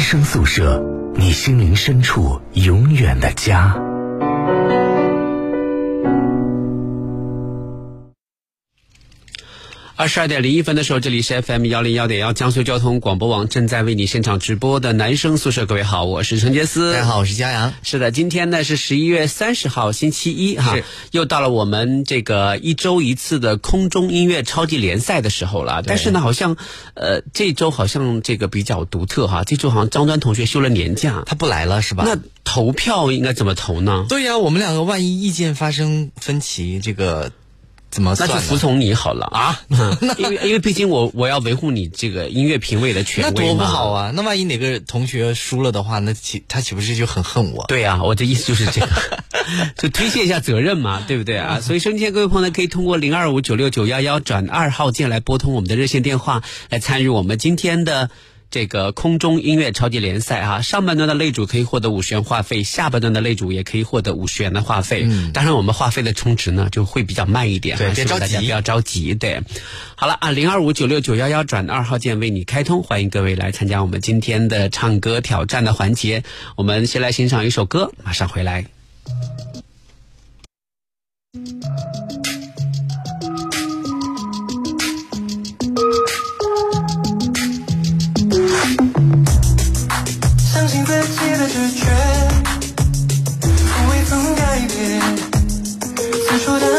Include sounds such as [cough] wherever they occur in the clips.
生宿舍，你心灵深处永远的家。二十二点零一分的时候，这里是 FM 幺零幺点幺江苏交通广播网正在为你现场直播的男生宿舍。各位好，我是陈杰斯。大家好，我是佳阳。是的，今天呢是十一月三十号，星期一哈，又到了我们这个一周一次的空中音乐超级联赛的时候了。但是呢，好像呃这周好像这个比较独特哈，这周好像张端同学休了年假，他不来了是吧？那投票应该怎么投呢？对呀，我们两个万一意见发生分歧，这个。怎么？那就服从你好了啊！因为因为毕竟我我要维护你这个音乐评委的权威那多不好啊！那万一哪个同学输了的话，那岂他岂不是就很恨我？对啊，我的意思就是这个，[laughs] 就推卸一下责任嘛，对不对啊？[laughs] 所以今天各位朋友呢，可以通过零二五九六九幺幺转二号键来拨通我们的热线电话，来参与我们今天的。这个空中音乐超级联赛哈，上半段的擂主可以获得五十元话费，下半段的擂主也可以获得五十元的话费。嗯，当然我们话费的充值呢就会比较慢一点，对，别着急，不要着急。对，好了啊，零二五九六九幺幺转二号键为你开通，欢迎各位来参加我们今天的唱歌挑战的环节。我们先来欣赏一首歌，马上回来。在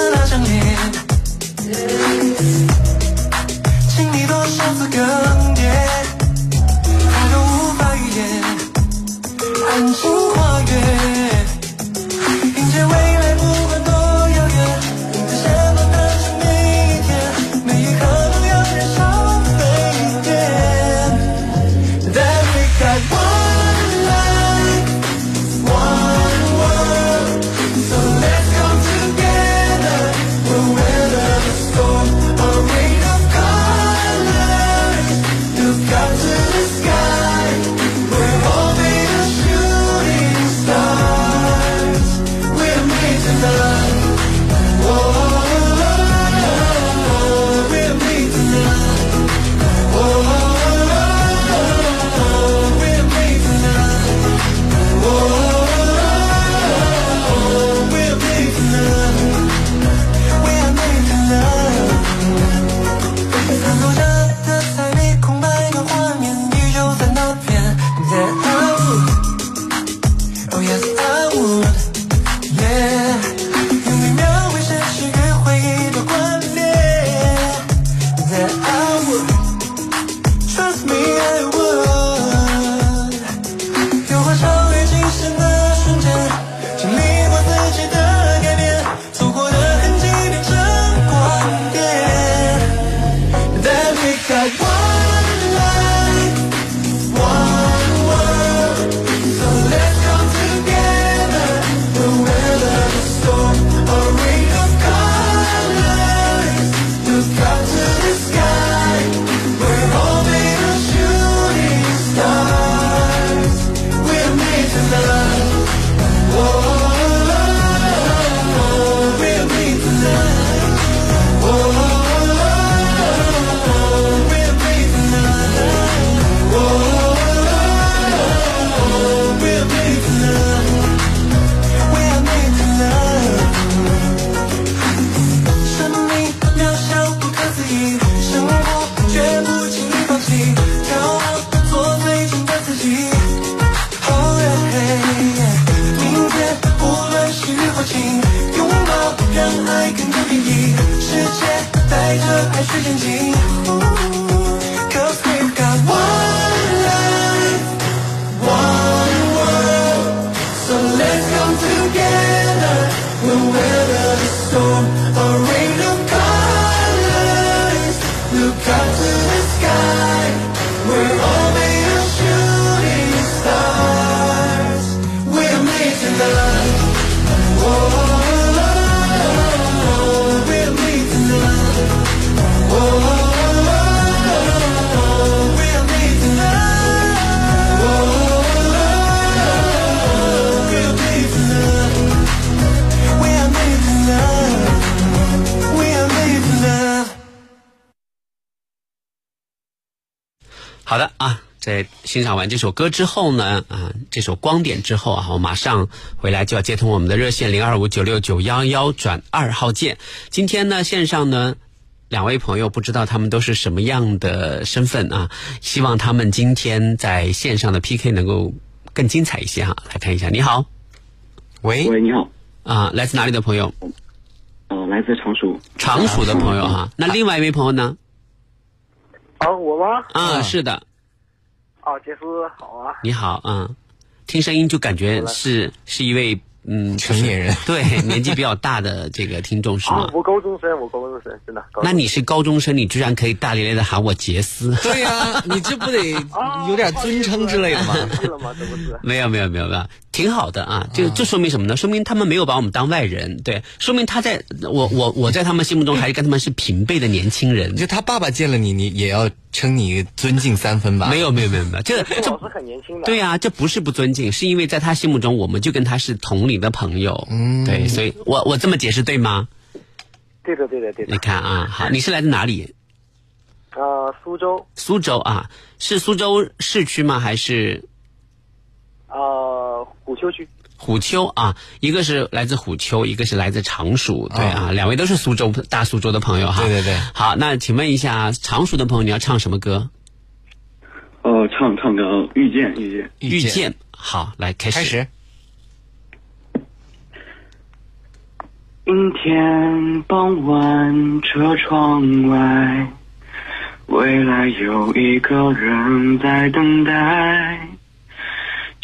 那张脸经历多少次更迭还都无法预言欣赏完这首歌之后呢，啊，这首《光点》之后啊，我马上回来就要接通我们的热线零二五九六九幺幺转二号键。今天呢，线上呢。两位朋友不知道他们都是什么样的身份啊？希望他们今天在线上的 PK 能够更精彩一些哈。来看一下，你好，喂，喂，你好，啊，来自哪里的朋友？呃，来自常熟。常熟的朋友哈。那另外一位朋友呢？啊，我吗？啊，是的，啊，杰斯好啊。你好，嗯，听声音就感觉是是一位嗯成年人对年纪比较大的这个听众是啊吗，？我高中生，我高中生，真的。那你是高中生，你居然可以大咧咧的喊我杰斯？[laughs] 对呀、你这不得啊有点尊称之类的吗？是了吗？这不是。没有没有没有没有，挺好的啊！就这说明什么呢？说明他们没有把我们当外人，对，说明他在我我我在他们心目中还是跟他们是平辈的年轻人。就他爸爸见了你，你也要称你尊敬三分吧？没有没有没有没有，这这这老师很年轻的。对啊、这不是不尊敬，是因为在他心目中，我们就跟他是同龄的朋友。嗯，对，所以我我这么解释对吗？对的，对的，对的你。看啊，好，你是来自哪里？呃，苏州，苏州啊，是苏州市区吗？还是呃，虎丘区。虎丘啊？一个是来自虎丘，一个是来自常熟，对啊，两位都是苏州大苏州的朋友哈。对对对好，那请问一下，常熟的朋友，你要唱什么歌？呃，唱唱个《遇见》，遇见。遇见。好，来开始。开始。阴天傍晚，车窗外，未来有一个人在等待。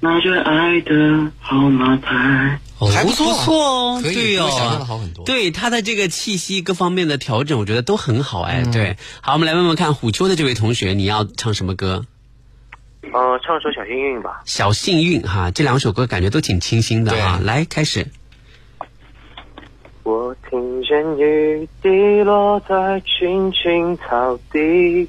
拿着爱的号码牌。哦还不错啊不错哦，对比想象的哦，好很多对他的这个气息各方面的调整，我觉得都很好哎。嗯对，好，我们来问问看虎丘的这位同学，你要唱什么歌？呃，唱首《小幸运》吧。小幸运哈，这两首歌感觉都挺清新的哈。来，开始。我听见雨滴落在青青草地，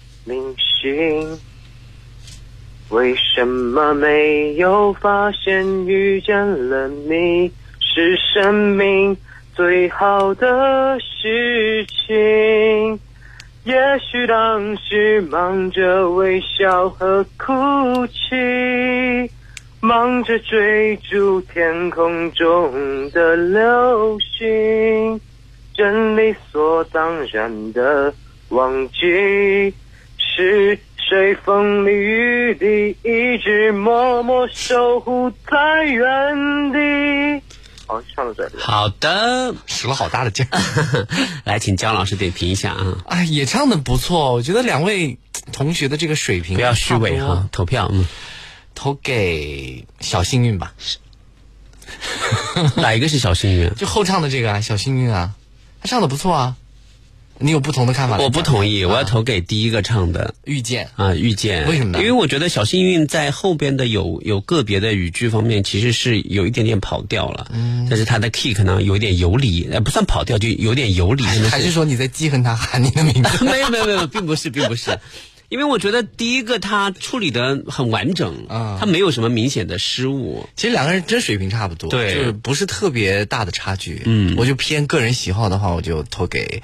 铭心。为什么没有发现遇见了你是生命最好的事情？也许当时忙着微笑和哭泣。忙着追逐天空中的流星，真理所当然的忘记，是谁风里雨里一直默默守护在原地。好，唱到这里。好的，使了好大的劲儿。[laughs] 来，请姜老师点评一下啊，哎，也唱的不错，我觉得两位同学的这个水平不要虚伪哈，投票，嗯，投给小幸运吧，[laughs] 哪一个是小幸运？[laughs] 就后唱的这个啊，小幸运啊，他唱的不错啊。你有不同的看法？我不同意，我要投给第一个唱的。遇见。啊，遇见为什么呢因为我觉得小幸运在后边的有有个别的语句方面，其实是有一点点跑调了。嗯，但是他的 key 可能有一点游离，呃，不算跑调，就有点游离，还是说你在记恨他喊你的名字？[laughs] 没有没有没有，并不是并不是，因为我觉得第一个他处理的很完整，啊他没有什么明显的失误。其实两个人真水平差不多，对就是不是特别大的差距。嗯我就偏个人喜好的话，我就投给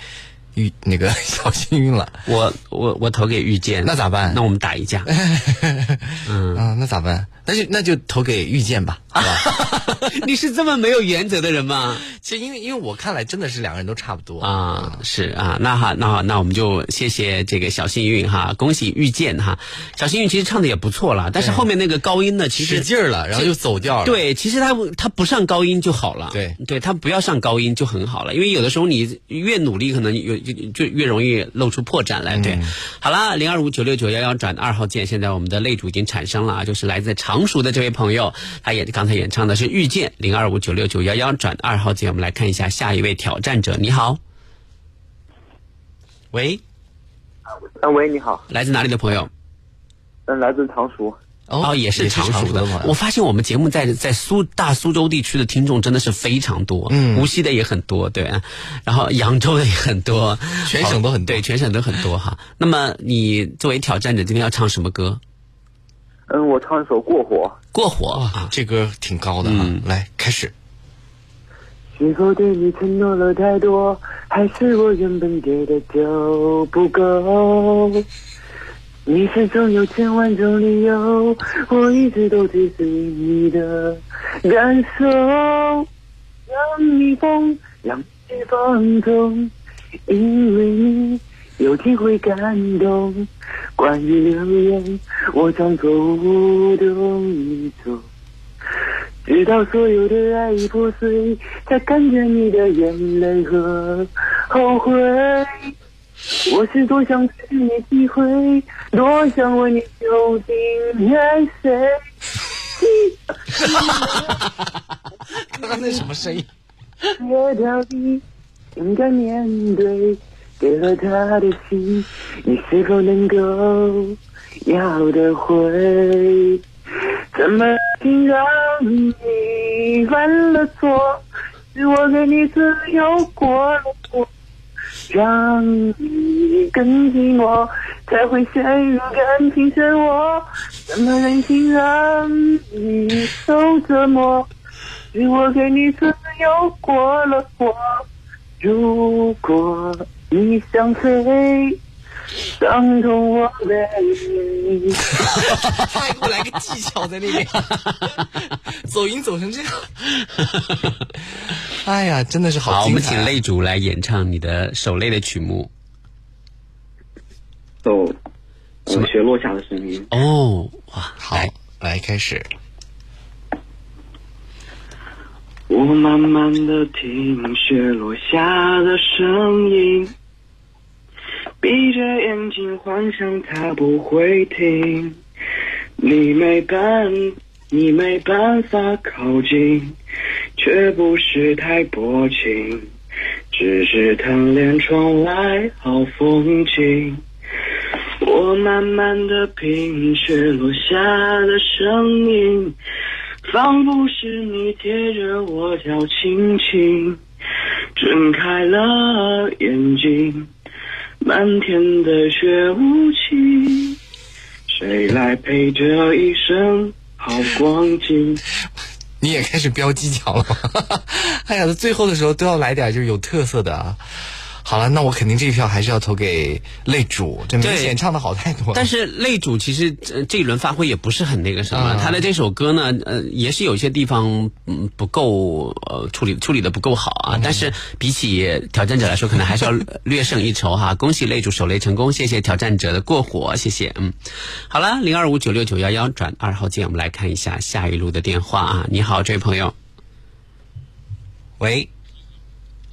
遇那个 [laughs] 小幸运了。我我我投给遇见，那咋办那我们打一架。[laughs] 嗯，那咋办？那就那就投给遇见吧，[laughs] 好吧？你是这么没有原则的人吗？其实因为因为我看来真的是两个人都差不多啊，是啊，那好，那好，那我们就谢谢这个小幸运哈，恭喜遇见哈，小幸运其实唱的也不错了，但是后面那个高音呢，其实使劲儿了，然后就走掉了。对，其实他他不上高音就好了，对，对他不要上高音就很好了，因为有的时候你越努力，可能有就就越容易露出破绽来。对，好了，零二五九六九幺幺转二号键，现在我们的擂主已经产生了啊，就是来自常熟的这位朋友，他演刚才演唱的是遇见，零二五九六九幺幺转二号键，我们来看一下下一位挑战者，你好，喂，啊，喂，你好，来自哪里的朋友？嗯，来自常熟。哦，也是常熟的。我发现我们节目在在苏大苏州地区的听众真的是非常多，嗯，无锡的也很多，对，然后扬州的也很多，全省都很多，对，全省都很多哈。那么你作为挑战者，今天要唱什么歌？嗯，我唱一首《过火》。过火啊，这歌挺高的啊，来开始。是否对你承诺了太多，还是我原本给的就不够？你始终有千万种理由，我一直都追随你的感受，让你疯，让你放纵，因为你有机会感动。关于留言，我常做无动于衷，直到所有的爱已破碎，才看见你的眼泪和后悔。我是多想给你机会，多想问你究竟爱谁。[laughs] 刚刚那什么声音？这到底应该面对，给了他的心，你是否能够要得回？怎么竟让你犯了错？是我给你自由过了火。让你更寂寞，才会陷入感情漩涡。怎么忍心让你受折磨？是我给你自由过了火。如果你想飞，伤痛我背。他还给我来个技巧在那边，走音走成这样。哎呀，真的是好！好，我们请擂主来演唱你的手擂的曲目。哦，雪落下的声音。哦，哇，好，来开始。我慢慢的听雪落下的声音，闭着眼睛幻想它不会停，你没办，你没办法靠近。却不是太薄情，只是贪恋窗外好风景。我慢慢的品雪落下的声音，仿佛是你贴着我脚轻轻睁开了眼睛。漫天的雪无情，谁来陪这一生好光景？你也开始飙技巧了吗？[laughs] 哎呀，最后的时候都要来点就是有特色的啊！好了，那我肯定这一票还是要投给擂主，这明显唱的好太多。但是擂主其实这一轮发挥也不是很那个什么，他的这首歌呢，呃，也是有些地方嗯不够呃处理处理的不够好啊。但是比起挑战者来说，可能还是要略胜一筹哈。[laughs] 恭喜擂主首擂成功，谢谢挑战者的过火，谢谢。嗯，好了，零二五九六九幺幺转二号键，我们来看一下下一路的电话啊。你好，这位朋友。喂。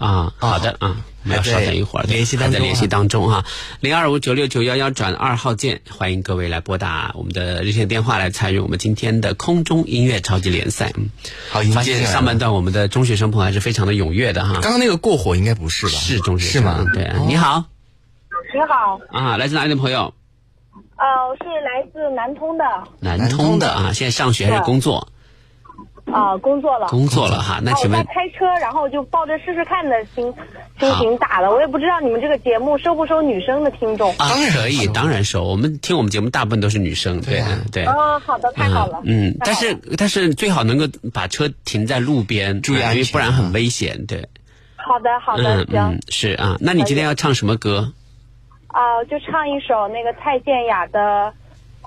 啊，好的啊，我们要稍等一会儿，联系还在联系当中哈，零二五九六九幺幺转二号键，欢迎各位来拨打我们的热线电话来参与我们今天的空中音乐超级联赛。嗯，好，发现上半段我们的中学生朋友还是非常的踊跃的哈。刚刚那个过火应该不是吧？是中学生是吗？对，你好，你好啊，来自哪里的朋友？呃，我是来自南通的。南通的啊，现在上学还是工作？啊，工作了，工作了哈。那请问开车，然后就抱着试试看的心心情打的。我也不知道你们这个节目收不收女生的听众。当然可以，当然收。我们听我们节目大部分都是女生，对对。哦，好的，太好了。嗯，但是但是最好能够把车停在路边，注意安全，不然很危险。对。好的，好的，行。是啊，那你今天要唱什么歌？啊，就唱一首那个蔡健雅的，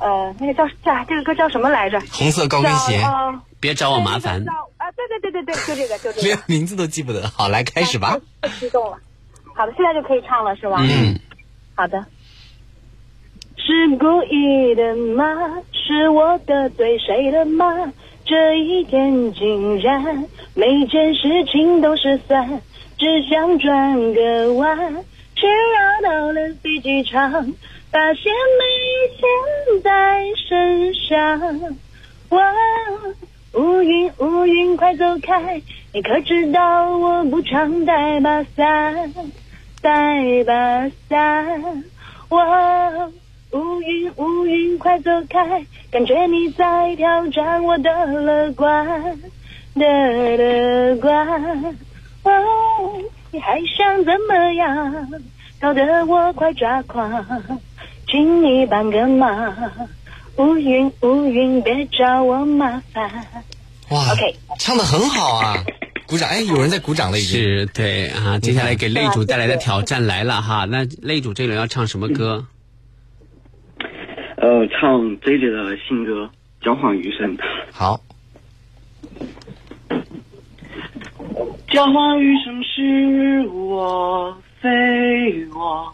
呃，那个叫叫这个歌叫什么来着？红色高跟鞋。别找我麻烦啊！对对对对对，就这个就这个。[laughs] 连名字都记不得。好，来开始吧。太激动了。好的，现在就可以唱了是吧？嗯，好的。是故意的吗？是我得罪谁了吗？这一天竟然每件事情都失算，只想转个弯，却绕到了飞机场，发现没钱在身上。哇，乌云乌云快走开！你可知道我不常带把伞，带把伞。哇，乌云乌云快走开！感觉你在挑战我的乐观的乐观。哦，你还想怎么样？搞得我快抓狂，请你帮个忙。乌云乌云，别找我麻烦。哇 OK 唱的很好啊！鼓掌！哎，有人在鼓掌了，已经。是对啊。接下来给擂主带来的挑战来了哈。那擂主这轮要唱什么歌？呃，唱 J J 的新歌《交换余生》。好，交换余生是我非我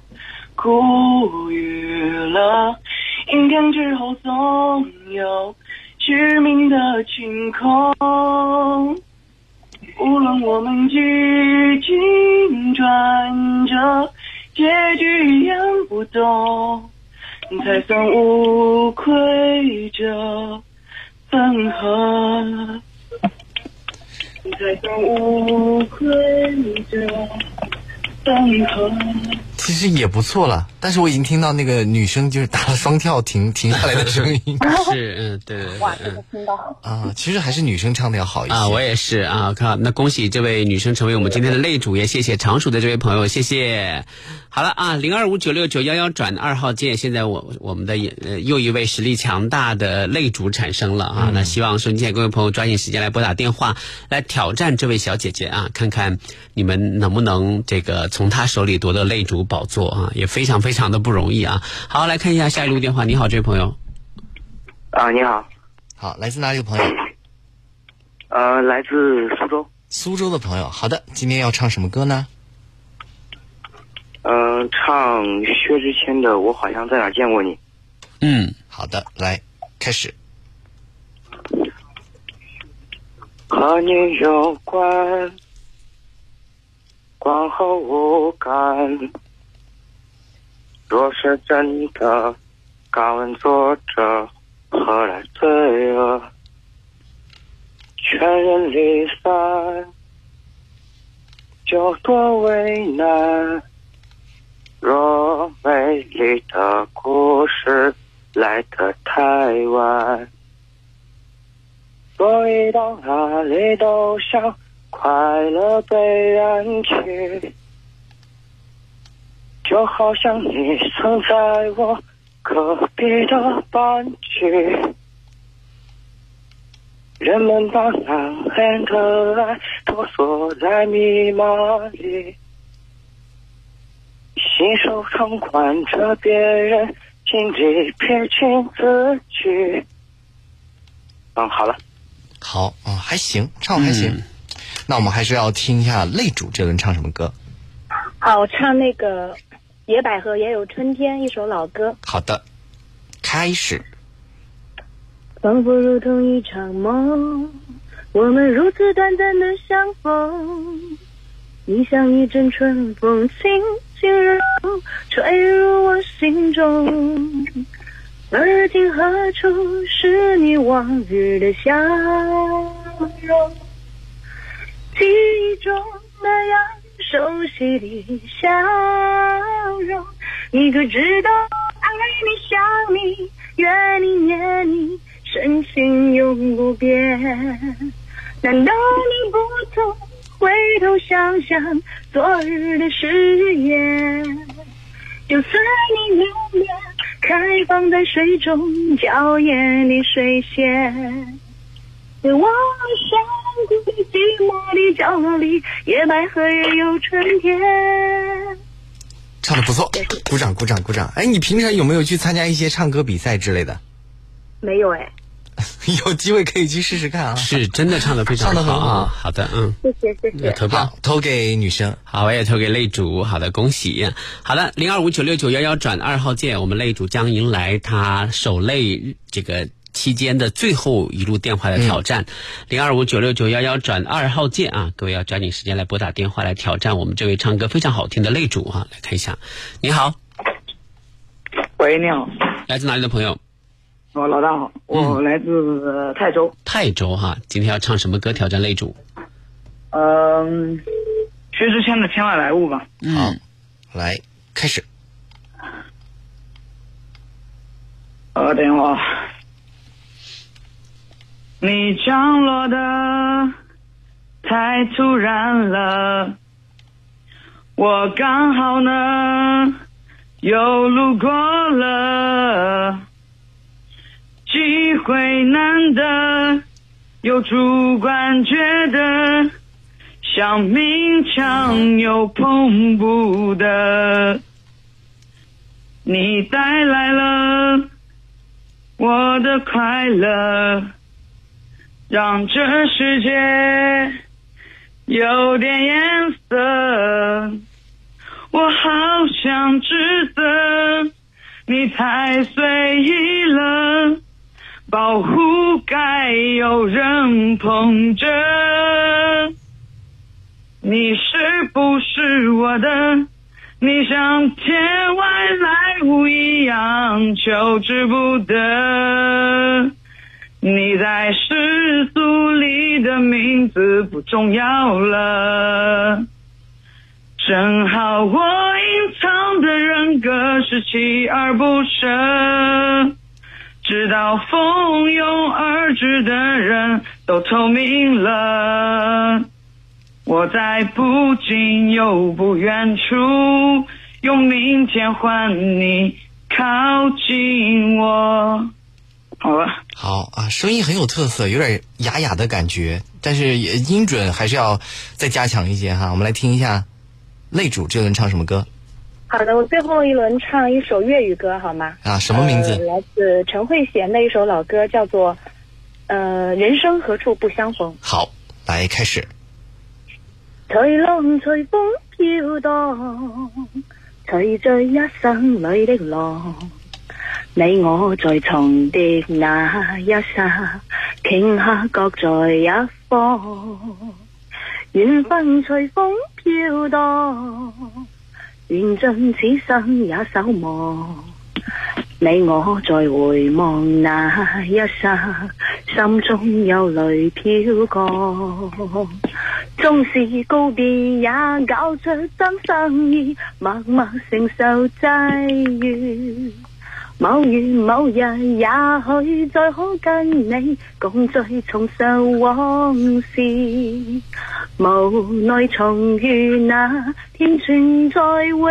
孤予了，阴天之后总有致命的晴空。无论我们几经转折，结局一样不动，才算无愧这分合。才算无愧这分合。其实也不错了，但是我已经听到那个女生就是打了双跳停 [laughs] 停下来的声音 [laughs] 是嗯对对对哇，这嗯个听到。啊。其实还是女生唱的要好一些啊，我也是啊，看那恭喜这位女生成为我们今天的擂主，也谢谢常熟的这位朋友，谢谢。好了啊，零二五九六九幺幺转二号键，现在我我们的呃又一位实力强大的擂主产生了啊，那希望收音各位朋友抓紧时间来拨打电话来挑战这位小姐姐啊，看看你们能不能这个从她手里夺得擂主宝座啊，也非常非常的不容易啊。好，来看一下下一路电话，你好，这位朋友。啊，你好，好，来自哪里的朋友？呃，来自苏州，苏州的朋友。好的，今天要唱什么歌呢？嗯、唱薛之谦的《我好像在哪儿见过你》。嗯，好的，来开始。和你有关，关后无感。若是真的，敢问作者何来罪恶？全人离散，就多为难。若美丽的故事来得太晚。所以到哪里都想快乐被安去，就好像你曾在我隔壁的班级。人们把男人的爱都锁在密码里，信手常管着别人，尽力撇清自己。嗯，好了。好啊、还行，唱得还行。嗯那我们还是要听一下擂主这轮唱什么歌。好，我唱那个《野百合也有春天》一首老歌。好的，开始。仿佛如同一场梦，我们如此短暂的相逢。你像一阵春风，轻轻柔，吹入我心中。而今何处是你往日的笑容？记忆中那样熟悉的笑容，你可知道爱你、想你、怨你、念你，深情永不变。难道你不曾回头想想昨日的誓言？就算你留恋开放在水中娇艳的水仙。别忘了山谷的寂寞的角落里，野百合也有春天。唱的不错，鼓掌鼓掌鼓掌！哎，你平常有没有去参加一些唱歌比赛之类的？没有哎，[laughs] 有机会可以去试试看啊。是真的唱的非常唱得很好啊。好的，嗯，谢谢谢谢。投票，投给女生。好，我也投给擂主。好的，恭喜。好的，零二五九六九幺幺转二号键，我们擂主将迎来他首擂这个期间的最后一路电话的挑战。零二五九六九幺幺转二号键啊，各位要抓紧时间来拨打电话来挑战我们这位唱歌非常好听的擂主啊。来看一下，你好，喂，你好，来自哪里的朋友？哦，老大好，我来自呃泰州，泰州哈，今天要唱什么歌挑战擂主？嗯、薛之谦的《天外来物》吧。好，来开始。呃，等一会儿啊，你降落的太突然了，我刚好呢又路过了，机会难得，又主观觉得想勉强又碰不得，你带来了。我的快乐，让这世界有点颜色。我好想指责你太随意了，保护该有人捧着。你是不是我的？你像天外来物一样求之不得，你在世俗里的名字不重要了。正好我隐藏的人格是锲而不舍，直到蜂拥而至的人都透明了。我在不近又不远处，用明天换你靠近我。好了，好啊，声音很有特色，有点哑哑的感觉，但是也音准还是要再加强一些哈。我们来听一下，擂主这轮唱什么歌好的，我最后一轮唱一首粤语歌好吗？啊？什么名字？呃来自陈慧娴的一首老歌，叫做《呃人生何处不相逢》。好，来开始。隨浪隨風飄蕩，隨着一生裏的浪。你我在重疊那一刹，顷刻各在一方。缘分随风飘荡，缘尽此生也守望。你我在回望那一刹，心中有泪飘过，纵是告别，也搞出真心意，默默承受际遇。某月某日，也許再可跟你共聚重受往事。無奈重遇那天存在永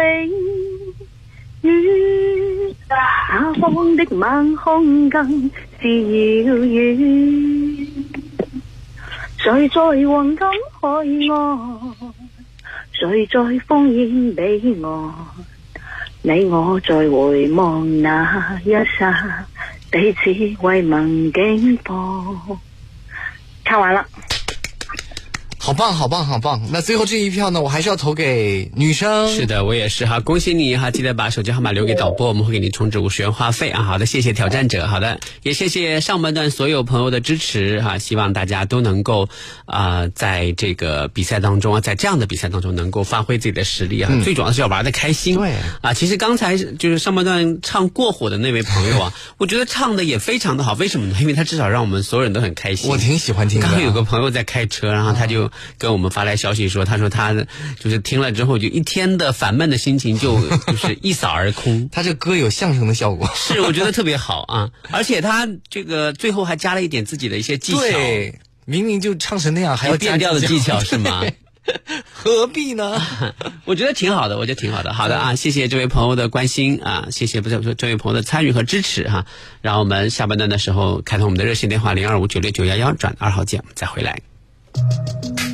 遠，下方的晚空更是遙遠。誰在黃金海岸，誰在烽烟彼岸？你我在回望那一刹，彼此为盟警報。唱完了。好棒，好棒，好棒！那最后这一票呢，我还是要投给女生。是的，我也是哈，恭喜你哈！记得把手机号码留给导播，我们会给你充值五十元话费啊。好的，谢谢挑战者，好的，也谢谢上半段所有朋友的支持哈。希望大家都能够啊、呃在这个比赛当中啊，在这样的比赛当中能够发挥自己的实力啊。最主要的是要玩的开心。对啊，其实刚才就是上半段唱过火的那位朋友啊，[laughs] 我觉得唱的也非常的好。为什么呢？因为他至少让我们所有人都很开心。我挺喜欢听的。刚刚有个朋友在开车，然后他就跟我们发来消息说，他说他就是听了之后，就一天的烦闷的心情就 [laughs] 就是一扫而空。他这歌有相声的效果。是，我觉得特别好啊！而且他这个最后还加了一点自己的一些技巧，对，明明就唱成那样，还要加变调的技巧是吗？[laughs] 何必呢？[laughs] 我觉得挺好的，我觉得挺好的。好的啊，谢谢这位朋友的关心啊，谢谢不是说这位朋友的参与和支持哈、让我们下半段的时候开通我们的热线电话零二五九六九幺幺转二号键，我们再回来。相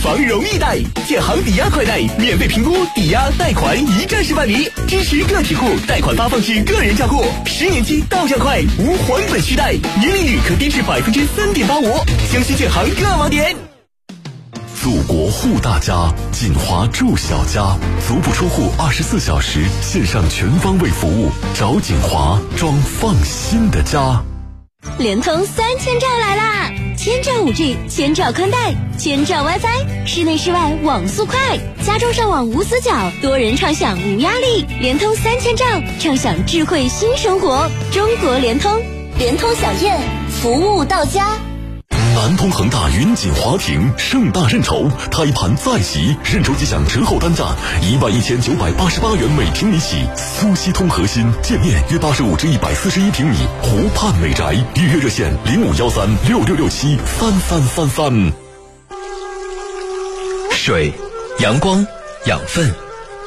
房容易贷。建行抵押快贷，免费评估，抵押贷款一站式办理，支持个体户贷款发放至个人账户，十年期到账快，无还本续贷，年利率可低至百分之三点八五。江西建行各网点。祖国护大家，锦华住小家，足不出户，二十四小时线上全方位服务，找锦华装放心的家。联通三千兆来啦！千兆五 G，千兆宽带，千兆 WiFi，室内室外网速快，家中上网无死角，多人畅享无压力。联通三千兆，畅享智慧新生活。中国联通，联通小燕，服务到家。南通恒大云锦华庭盛大认筹，胎盘再袭，认筹即享折后单价一万一千九百八十八元每平米起。苏锡通核心建面约八十五至一百四十一平米，湖畔美宅，预约热线零五幺三六六六七三三三三。水、阳光、养分、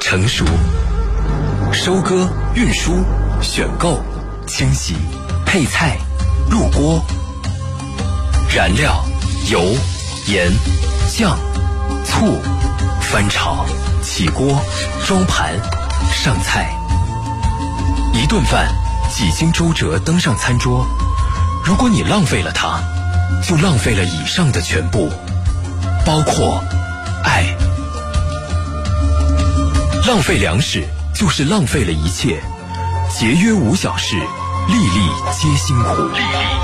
成熟、收割、运输、选购、清洗、配菜、入锅。燃料、油、盐、酱、醋，翻炒、起锅、装盘、上菜。一顿饭几经周折登上餐桌，如果你浪费了它，就浪费了以上的全部，包括爱。浪费粮食就是浪费了一切，节约无小事，粒粒皆辛苦。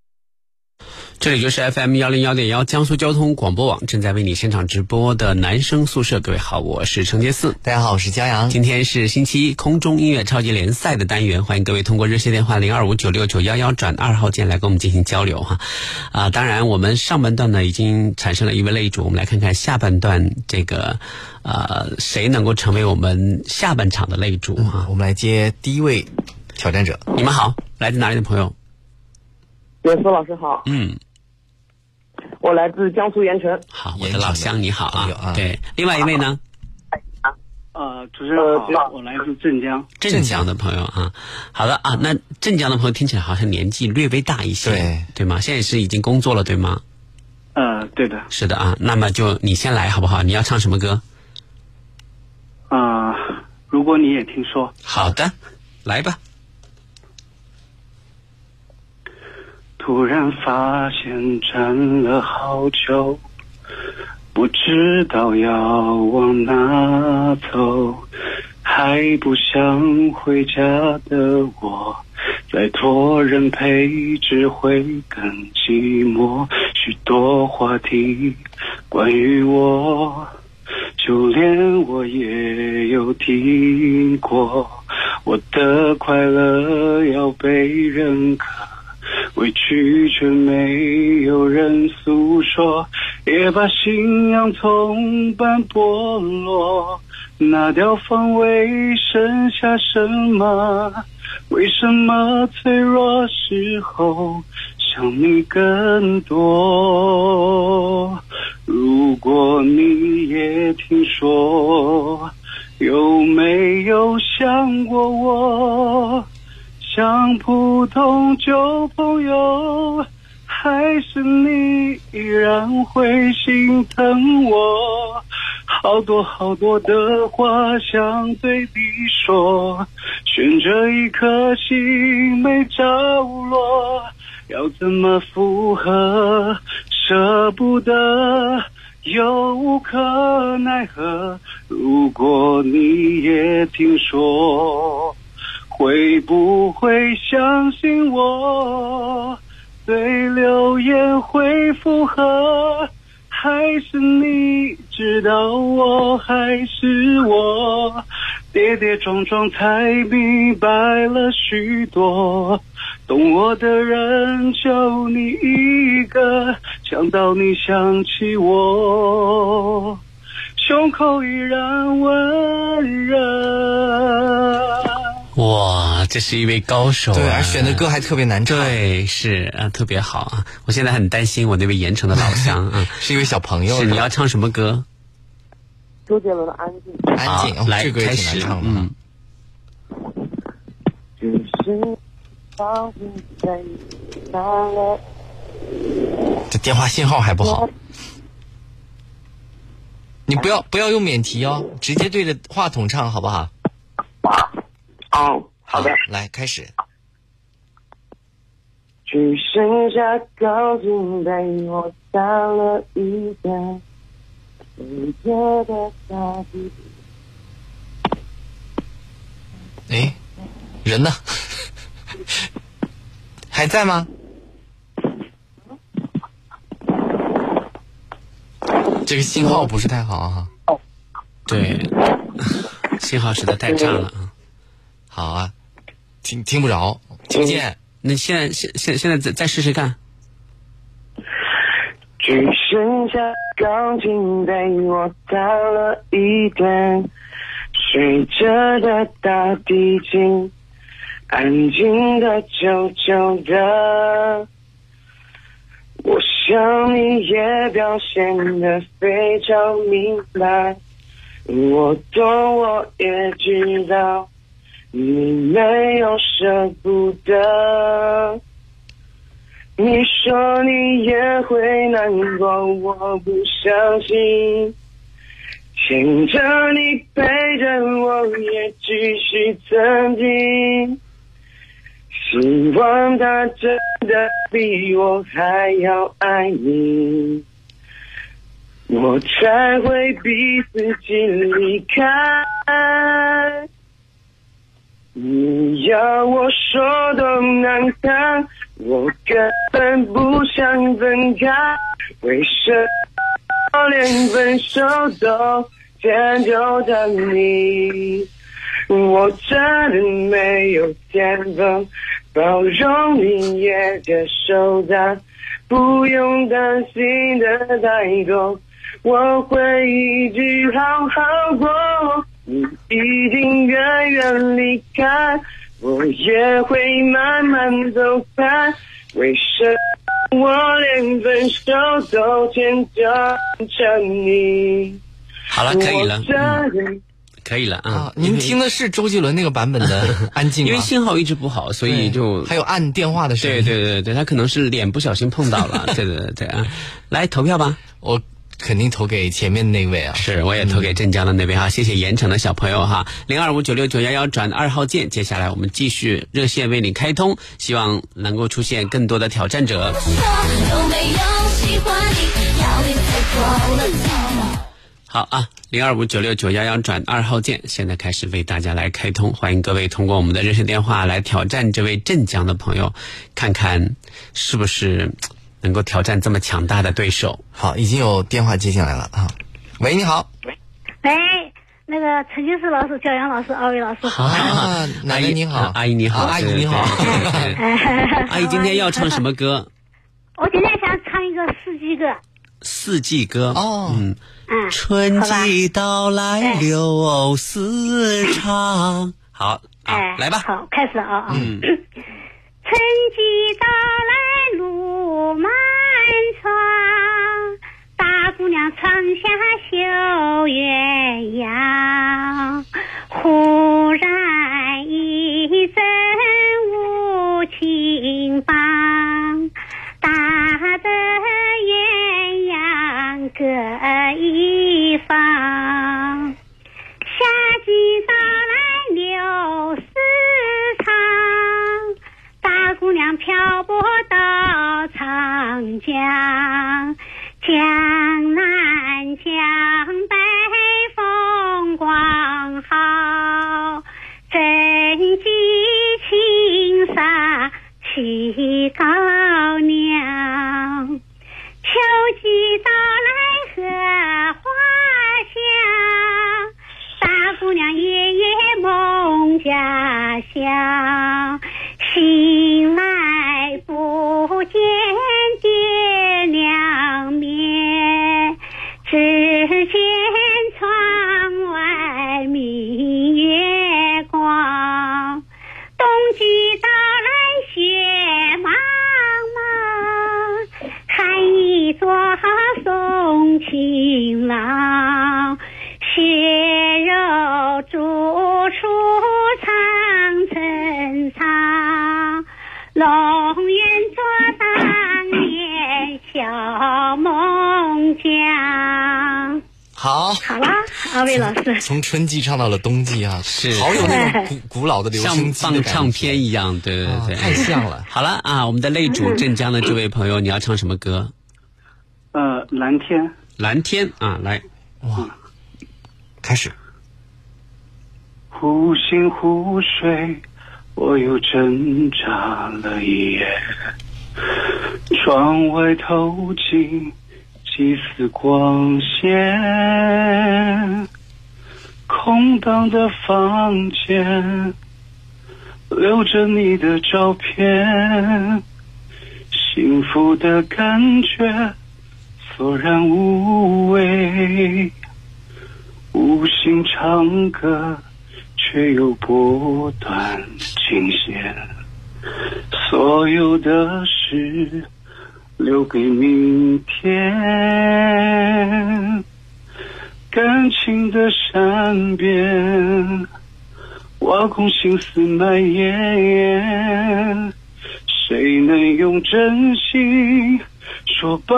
这里就是 FM 幺零幺点幺江苏交通广播网正在为你现场直播的男生宿舍。各位好，我是程杰四，大家好，我是江阳。今天是星期一，空中音乐超级联赛的单元，欢迎各位通过热线电话零二五九六九幺幺转二号键来跟我们进行交流哈。啊，当然我们上半段呢已经产生了一位擂主，我们来看看下半段这个呃谁能够成为我们下半场的擂主啊？我们来接第一位挑战者。你们好，来自哪里的朋友？严思老师好。嗯。我来自江苏盐城。好，我的老乡你好啊。对，另外一位呢？呃，主持人好，我来自镇江。镇江的朋友啊，好的啊，那镇江的朋友听起来好像年纪略微大一些，对对吗？现在是已经工作了，对吗？呃，对的。是的啊，那么就你先来好不好？你要唱什么歌？啊，如果你也听说。好的，来吧。突然发现站了好久，不知道要往哪走，还不想回家的我，再多人陪只会更寂寞。许多话题关于我，就连我也有听过，我的快乐要被认可。委屈却没有人诉说，也把信仰从般剥落。拿掉防卫，剩下什么？为什么脆弱时候想你更多？如果你也听说，有没有想过我？像普通旧朋友，还是你依然会心疼我？好多好多的话想对你说，悬着一颗心没着落，要怎么复合？舍不得，又无可奈何。如果你也听说。会不会相信我？对流言会附和？还是你知道我还是我？跌跌撞撞才明白了许多，懂我的人就你一个，想到你想起我，胸口依然温热。哇，这是一位高手、啊，对，而选的歌还特别难唱，对，是啊，特别好啊！我现在很担心我那位盐城的老乡啊，[laughs] 是一位小朋友。是你要唱什么歌？周杰伦的《安静》。安静，好来开始。嗯，只是放在你散了。这电话信号还不好，你不要不要用免提哦，直接对着话筒唱好不好？哦，好的。来开始。只剩下钢筋被我打了一顿，世界的大地。哎，人呢？[laughs] 还在吗？这个信号不是太好啊。对，[laughs] 信号实在太差了啊。好啊，听听不着，听不见。那现在现现现在再再试试看。只剩下钢琴被我打了一顿，睡着的大地静，安静的久久的。我想你也表现得非常明白，我懂我也知道，你没有舍不得。你说你也会难过，我不相信。牵着你，陪着我，也只是曾经。希望他真的比我还要爱你，我才会逼自己离开。你要我说多难堪，我根本不想分开，为什么连分手都迁就着你？我真的没有天分，包容你也接受他，不用担心的太多，我会一直好好过。你已经远远离开，我也会慢慢走开。为什么我连分手都迁就着你？好了，可以了，可以了啊啊！。您听的是周杰伦那个版本的 [laughs]《安静》吗？因为信号一直不好，所以就还有按电话的声音。对对对对，他可能是脸不小心碰到了，[laughs] 对对对对啊！来投票吧，我肯定投给前面那位啊。是我也投给镇江的那位哈，谢谢盐城的小朋友哈，零二五九六九幺幺转二号键，接下来我们继续热线为你开通，希望能够出现更多的挑战者。好啊，零二五九六九幺幺转二号键，现在开始为大家来开通，欢迎各位通过我们的热线电话来挑战这位镇江的朋友，看看是不是能够挑战这么强大的对手。好，已经有电话接进来了啊。喂，你好。喂，那个陈金石老师、教养老师、二位老师好。啊，阿姨你好，阿姨你好，啊阿姨你好。[laughs] 阿姨今天要唱什么歌？我今天想唱一个四季歌。四季歌哦，嗯，嗯，春季到来柳丝长。好啊哎，，来吧。好，开始啊啊。嗯，[clears throat] 春季到来路满窗，大姑娘窗下绣鸳鸯。忽然一阵无情棒，打得鸳鸯各一方。夏季到来柳丝，姑娘漂泊到长江，江南江北从春季唱到了冬季啊，是好有那种古古老的流像行机的感觉放唱片一样，对对对，太像了。[laughs] 好了啊，我们的擂主镇江的这位朋友，你要唱什么歌？呃，蓝天，蓝天啊，来，哇，开始。忽醒忽睡，我又挣扎了一夜。窗外透进几丝光线，空荡的房间留着你的照片，幸福的感觉索然无味，无心唱歌。却又不断惊险，所有的事留给明天。感情的善变，挖空心思蔓延，谁能用真心说抱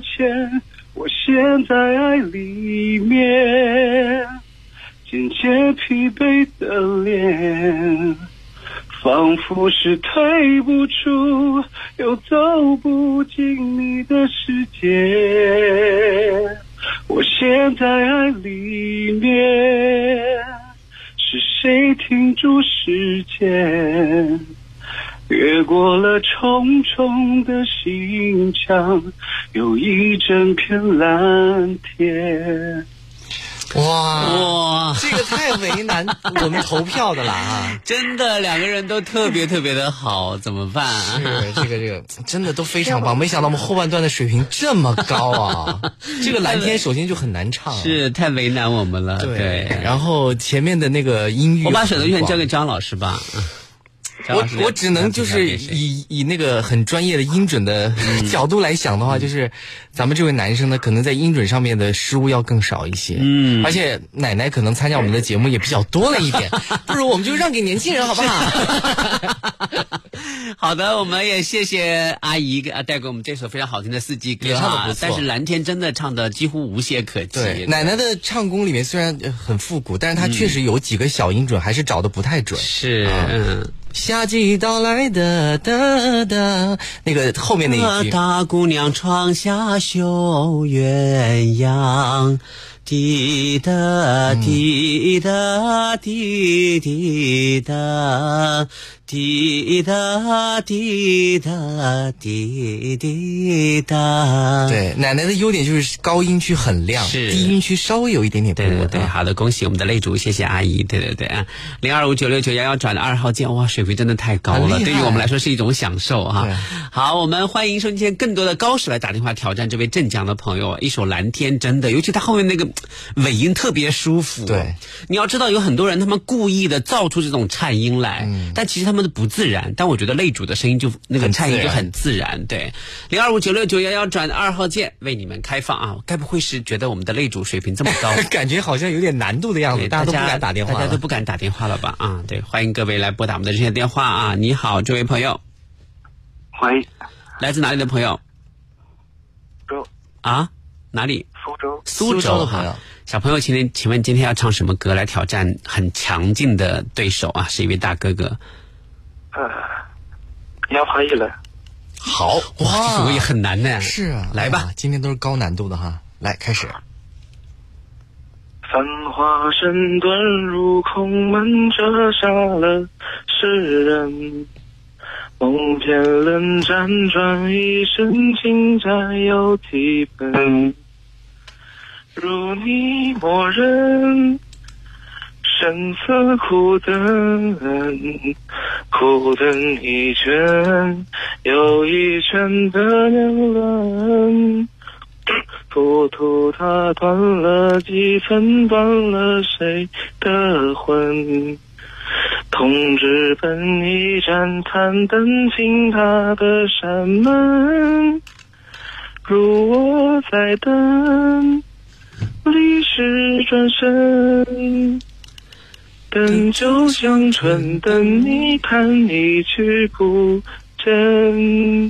歉？我陷在爱里面。渐渐疲惫的脸，仿佛是退不出，又走不进你的世界。我陷在爱里面，是谁停住时间？越过了重重的心墙，有一整片蓝天。哇哇，这个太为难 [laughs] 我们投票的了啊！真的，两个人都特别特别的好，怎么办？是这个这个真的都非常棒，[laughs] 没想到我们后半段的水平这么高啊！[laughs] 这个蓝天首先就很难唱，是太为难我们了。对，然后前面的那个音域，我把选择权交给张老师吧。我我只能就是以以那个很专业的音准的 [laughs] 角度来想的话，就是咱们这位男生呢，可能在音准上面的失误要更少一些。嗯，而且奶奶可能参加我们的节目也比较多了一点，[laughs] 不如我们就让给年轻人好不好？[laughs] 好的，我们也谢谢阿姨啊带给我们这首非常好听的四季歌啊，但是蓝天真的唱的几乎无懈可击。对，奶奶的唱功里面虽然很复古，但是她确实有几个小音准还是找的不太准。是，嗯。夏季到来的的的，那个后面那一句。大姑娘窗下绣鸳鸯，滴答滴答滴滴答。滴答滴答滴滴答。对，奶奶的优点就是高音区很亮，是低音区稍微有一点点。对对对，好的，恭喜我们的擂主，谢谢阿姨。对对对啊，零二五九六九幺幺转的二号键，哇，水平真的太高了，对于我们来说是一种享受啊。好，我们欢迎收听更多的高手来打电话挑战这位镇江的朋友。一首蓝天，真的，尤其他后面那个尾音特别舒服。对，你要知道有很多人他们故意的造出这种颤音来，但其实他们。不自然，但我觉得擂主的声音就那个颤音就很自然。对，零二五九六九幺幺转二号键为你们开放啊！该不会是觉得我们的擂主水平这么高，[laughs] 感觉好像有点难度的样子？大家都不敢打电话，大家都不敢打电话了吧？啊，对，欢迎各位来拨打我们的热线电话啊！你好，这位朋友，欢迎，来自哪里的朋友？州啊？哪里？苏州。苏州的朋友，小朋友，请问，请问今天要唱什么歌来挑战很强劲的对手啊？是一位大哥哥。呃，杨华一了，好哇，这首歌也很难呢。是啊，来吧，今天都是高难度的哈，来开始。繁华身遁入空门，折煞了世人。梦见冷辗转，一生情债又几本？如你默认。神色苦等，苦等一圈又一圈的年轮，浮屠它断了几分，断了谁的魂？同志奔一盏弹灯进他的山门，如我在等，历史转身。等就像春等你看一去不真，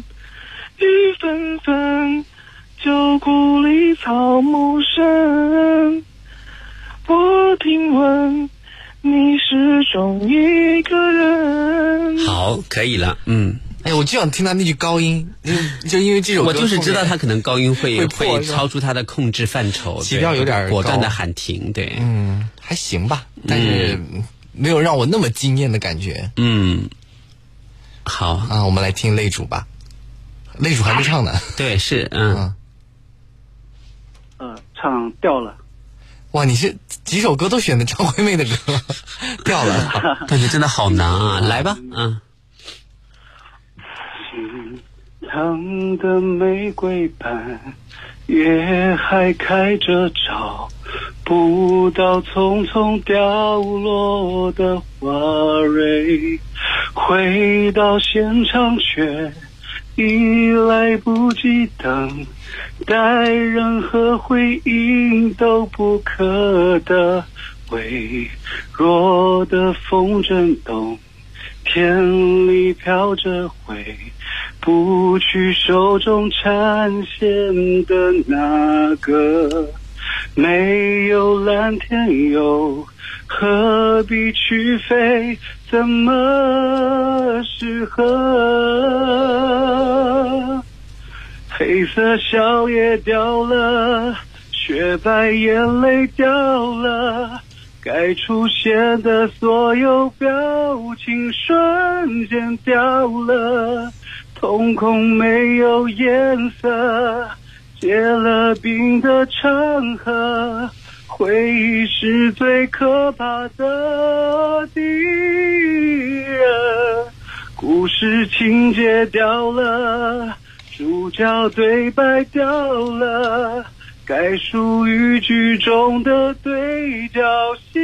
雨纷纷，旧故里草木深。我听闻你始终一个人。好，可以了，嗯。哎，我就想听他那句高音，就就因为这首歌我就是知道他可能高音会会破会超出他的控制范畴，起调有点果断的喊停，对，嗯，还行吧，但是没有让我那么惊艳的感觉。嗯，好啊，我们来听擂主吧，擂主还没唱呢。[laughs] 对，是，嗯，呃，唱掉了。哇，你是几首歌都选的张惠妹的歌，[laughs] 掉了，[laughs] 感觉真的好难啊！来吧，嗯，烫的玫瑰瓣，也还开着，找不到匆匆掉落的花蕊。回到现场却已来不及等待，任何回应都不可的微弱的风筝动。天里飘着灰，不去手中缠线的那个，没有蓝天又何必去飞？怎么适合？黑色笑也掉了，雪白眼泪掉了。该出现的所有表情瞬间掉了，瞳孔没有颜色，结了冰的长河，回忆是最可怕的敌人。故事情节掉了，主角对白掉了。该属于剧中的对角戏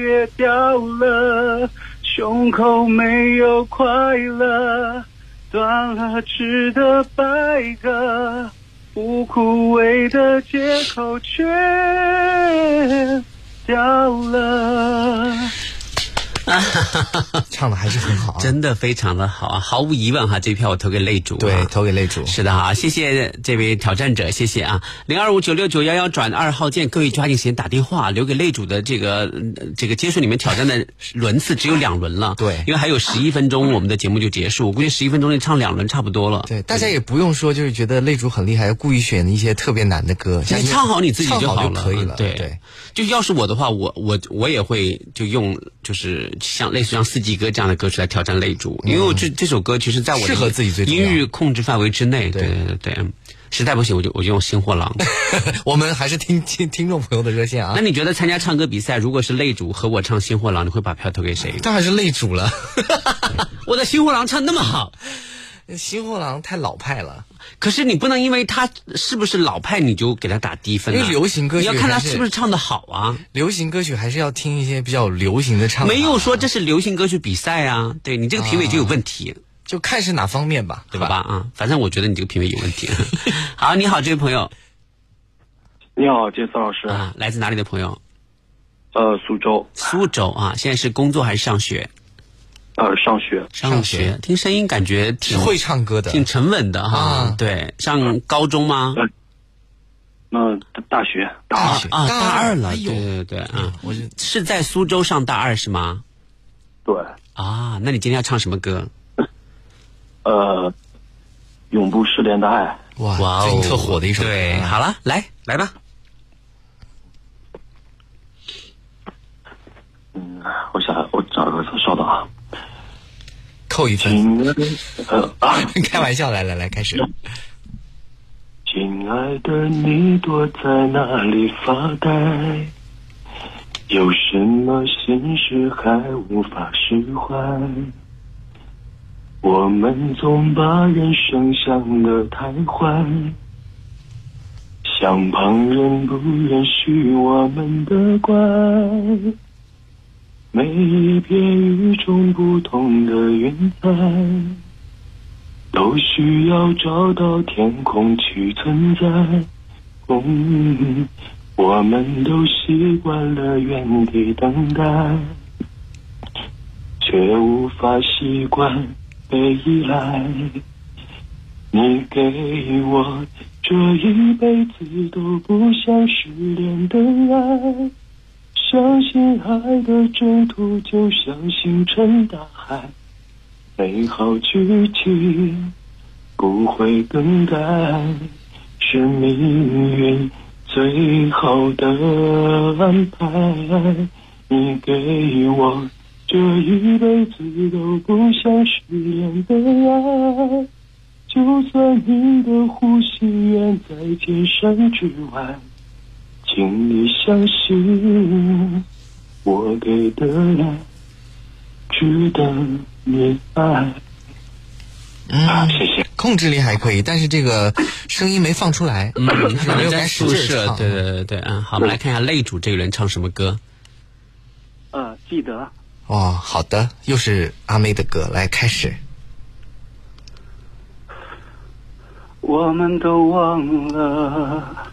也掉了，胸口没有快乐，断了翅的白鸽，不枯萎的借口却掉了。[laughs] 唱的还是很好、啊，真的非常的好啊！毫无疑问哈，这票我投给擂主、啊，对，投给擂主。是的哈，谢谢这位挑战者，谢谢啊！零二五九六九幺幺转二号键，各位抓紧时间打电话，留给擂主的这个呃这个接受你们挑战的轮次只有两轮了，对，因为还有十一分钟我们的节目就结束，我估计十一分钟内唱两轮差不多了。对，大家也不用说就是觉得擂主很厉害，要故意选一些特别难的歌，你唱好你自己就好了，可以了。对对，就要是我的话，我我我也会就用就是像类似像四季歌这样的歌曲来挑战擂主，因为我这这首歌其实在我的适合自己最音域控制范围之内。对对对对，实在不行我就我就用新货郎。[laughs] 我们还是听听听众朋友的热线啊。那你觉得参加唱歌比赛，如果是擂主和我唱新货郎，你会把票投给谁？当然是擂主了。我的新货郎唱那么好。新货郎太老派了，可是你不能因为他是不是老派你就给他打低分、啊。因为流行歌曲你要看他是不是唱的好啊。流行歌曲还是要听一些比较流行的唱、啊。没有说这是流行歌曲比赛啊，对你这个评委就有问题。啊、就看是哪方面吧，对吧？吧啊，反正我觉得你这个评委有问题。[laughs] 好，你好，这位朋友。你好，杰斯老师啊，来自哪里的朋友？呃，苏州。苏州啊，现在是工作还是上学？呃，上学，上学，听声音感觉挺会唱歌的，挺沉稳的哈。啊、对，上高中吗？嗯、呃，大学，大学啊，大二了。哎、对对对啊，我是是在苏州上大二是吗？对。啊，那你今天要唱什么歌？呃，永不失联的爱。哇哇哦，特火的一首歌。对，好了，来来吧。嗯，我想我找个词，稍等啊。扣一分。呃啊，[laughs] 开玩笑，来来来，开始。亲爱的，你躲在哪里发呆？有什么心事还无法释怀？我们总把人生想得太坏，像旁人不允许我们的每一片与众不同的云彩，都需要找到天空去存在。嗯，我们都习惯了原地等待，却无法习惯被依赖。你给我这一辈子都不想失联的爱，相信爱的征途就像星辰大海，美好剧情不会更改，是命运最好的安排。你给我这一辈子都不想失联的爱。就算你的呼吸远在千山之外，请你相信我给的爱值得你爱。嗯，谢谢。控制力还可以，但是这个声音没放出来，嗯，没有在宿舍，对对对对，嗯，好，我们来看一下擂主这个人唱什么歌。呃，记得哦，好的，又是阿妹的歌，来开始。我们都忘了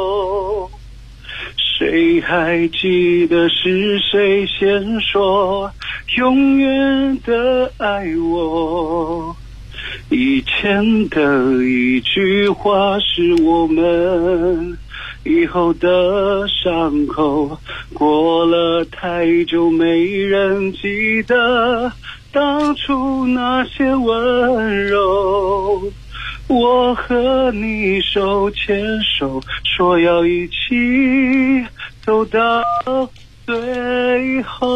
谁还记得是谁先说永远的爱我？以前的一句话是我们以后的伤口，过了太久没人记得当初那些温柔。我和你手牵手，说要一起走到最后。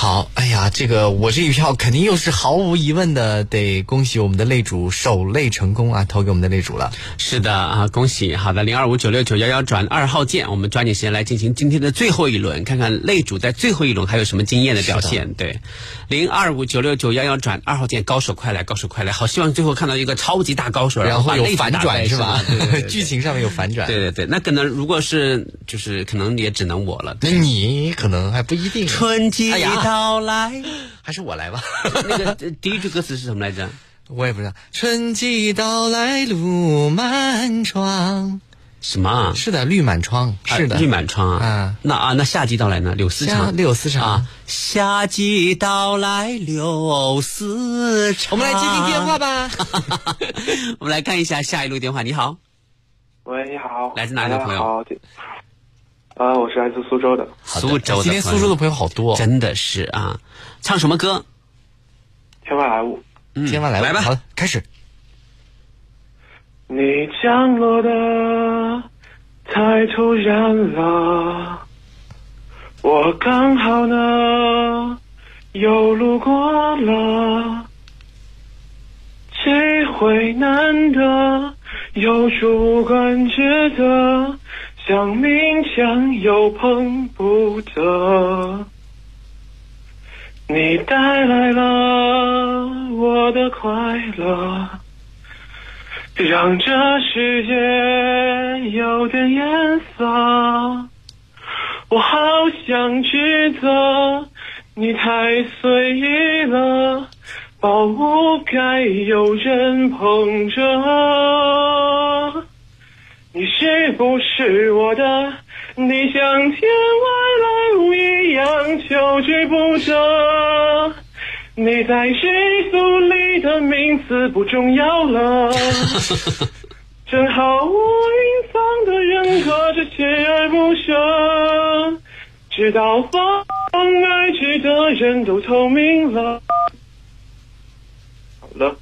好，哎呀，这个我这一票肯定又是毫无疑问的，得恭喜我们的擂主守擂成功啊，投给我们的擂主了。是的啊，恭喜！好的，零二五九六九幺幺转二号键，我们抓紧时间来进行今天的最后一轮，看看擂主在最后一轮还有什么惊艳的表现。对，零二五九六九幺幺转二号键，高手快来，高手快来！好，希望最后看到一个超级大高手，然后有反转是吧对对对？对剧情上面有反转。对对对，那可能如果是就是可能也只能我了。那你可能还不一定。春季哎呀到来，还是我来吧。[laughs] 那个呃第一句歌词是什么来着？我也不知道。春季到来路满窗，什么啊？是的，绿满窗，是的，啊绿满窗啊。啊那啊，那夏季到来呢？柳丝夏长，柳丝长啊。夏季到来，柳丝长。我们来接听电话吧。[laughs] 我们来看一下下一路电话。你好，喂，你好，来自哪里的朋友好，啊、我是来自苏州的。苏州的今天苏州的朋友好多，真的是啊。唱什么歌？天外来物，嗯，天外来来吧。好，开始。你降落的太突然了，我刚好呢又路过了，机会难得，有主观觉得，想勉强又碰不得。你带来了我的快乐，让这世界有点颜色。我好想指责你太随意了，宝物该有人捧着。你是不是我的？你像天外来物一样求之不得。你在世俗里的名字不重要了，[laughs] 正好我隐藏的人格着锲而不舍，直到放爱去的人都透明了。好了。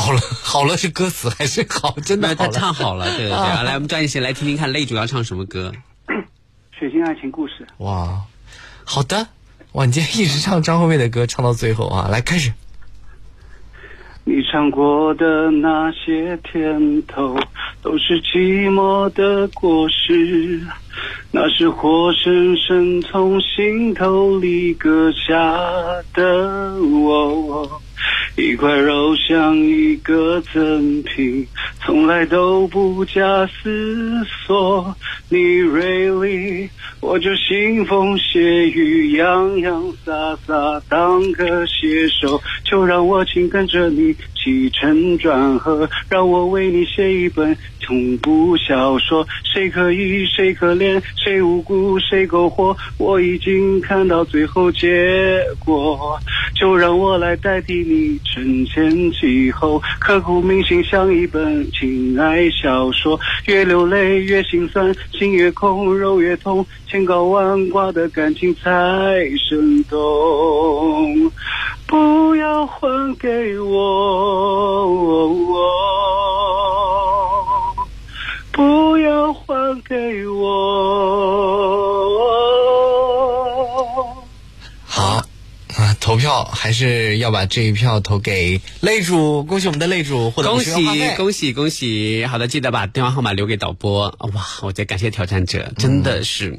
好了，[laughs] 好了，是歌词还是好？真的好他，唱好了，对对对。啊来，我们抓紧时间来听听看，擂主要唱什么歌？血腥爱情故事，哇，好的，哇，你今天一直唱张惠妹的歌，唱到最后啊，来开始。你尝过的那些甜头，都是寂寞的果实。那是活生生从心头里割下的我，一块肉像一个赠品，从来都不假思索。你锐利，我就腥风血雨，洋洋洒洒当个写手。就让我紧跟着你起承转合，让我为你写一本恐怖小说。谁可疑，谁可怜，谁无辜，谁苟活？我已经看到最后结果，就让我来代替你承前启后，刻骨铭心像一本情爱小说。越流泪越心酸，心越空肉越痛，千高万挂的感情才生动。不要还给我，不要还给我。投票还是要把这一票投给擂主，恭喜我们的擂主获得恭喜恭喜恭喜！好的，记得把电话号码留给导播。哇，我在感谢挑战者，真的是。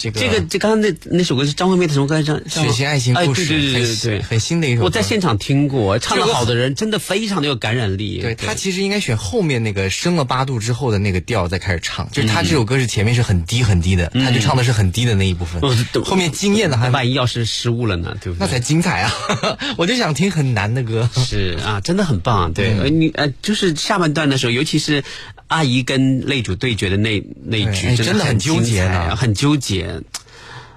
这个这个这刚刚那那首歌是张惠妹的什么歌？张血腥爱情故事哎、对对对对对，很新的一首歌我在现场听过，唱的好的人真的非常的有感染力。对他其实应该选后面那个升了八度之后的那个调再开始唱，就是他这首歌是前面是很低很低的，他就唱的是很低的那一部分，后面惊艳的还万一要是失误了呢，对不对？那才精彩啊！[laughs] 我就想听很难的歌。是啊，真的很棒。对，嗯呃你呃，就是下半段的时候，尤其是阿姨跟擂主对决的那那一局，哎真的很很纠结很纠结。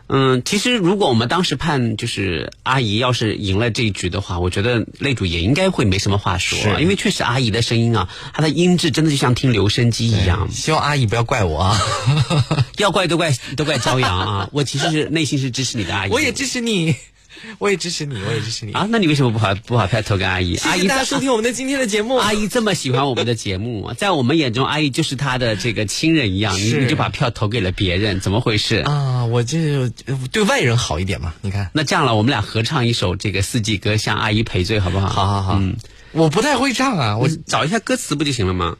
嗯，其实如果我们当时判就是阿姨要是赢了这一局的话，我觉得擂主也应该会没什么话说，因为确实阿姨的声音啊，她的音质真的就像听留声机一样。希望阿姨不要怪我啊，[laughs] 要怪都怪都怪朝阳啊！我其实是内心是支持你的阿姨，我也支持你，[laughs] 我也支持你，我也支持你啊！那你为什么不把不把票投给阿姨？阿姨谢谢大家收听我们的今天的节目。阿姨这么喜欢我们的节目，在我们眼中，阿姨就是她的这个亲人一样，你你就把票投给了别人，怎么回事？啊，我这对外人好一点嘛，你看。那这样了，我们俩合唱一首这个四季歌，向阿姨赔罪，好不好？好好好，嗯，我不太会唱啊，我我找一下歌词不就行了吗？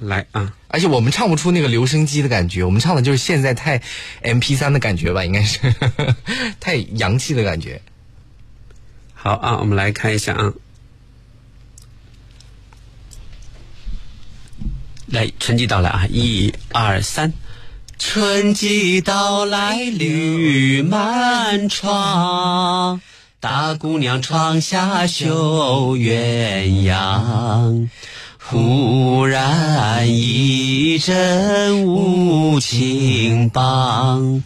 来啊！而且我们唱不出那个留声机的感觉，我们唱的就是现在太 M P 三的感觉吧，应该是 [laughs] 太洋气的感觉。好啊，我们来看一下啊。来，春季到来啊！一二三，春季到来绿满窗，大姑娘窗下绣鸳鸯。忽然一阵无情棒，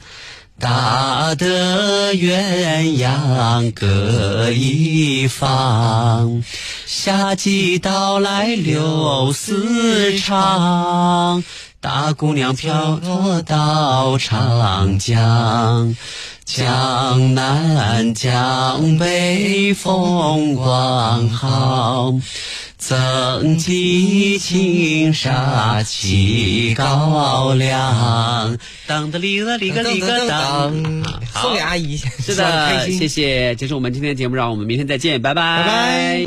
打得鸳鸯各一方。夏季到来柳丝长，大姑娘飘落到长江。江南江北风光好，曾记青纱起高粱。当的里个里个里个当，送给阿姨，是的，谢谢，结束我们今天的节目，让我们明天再见，拜拜，拜拜。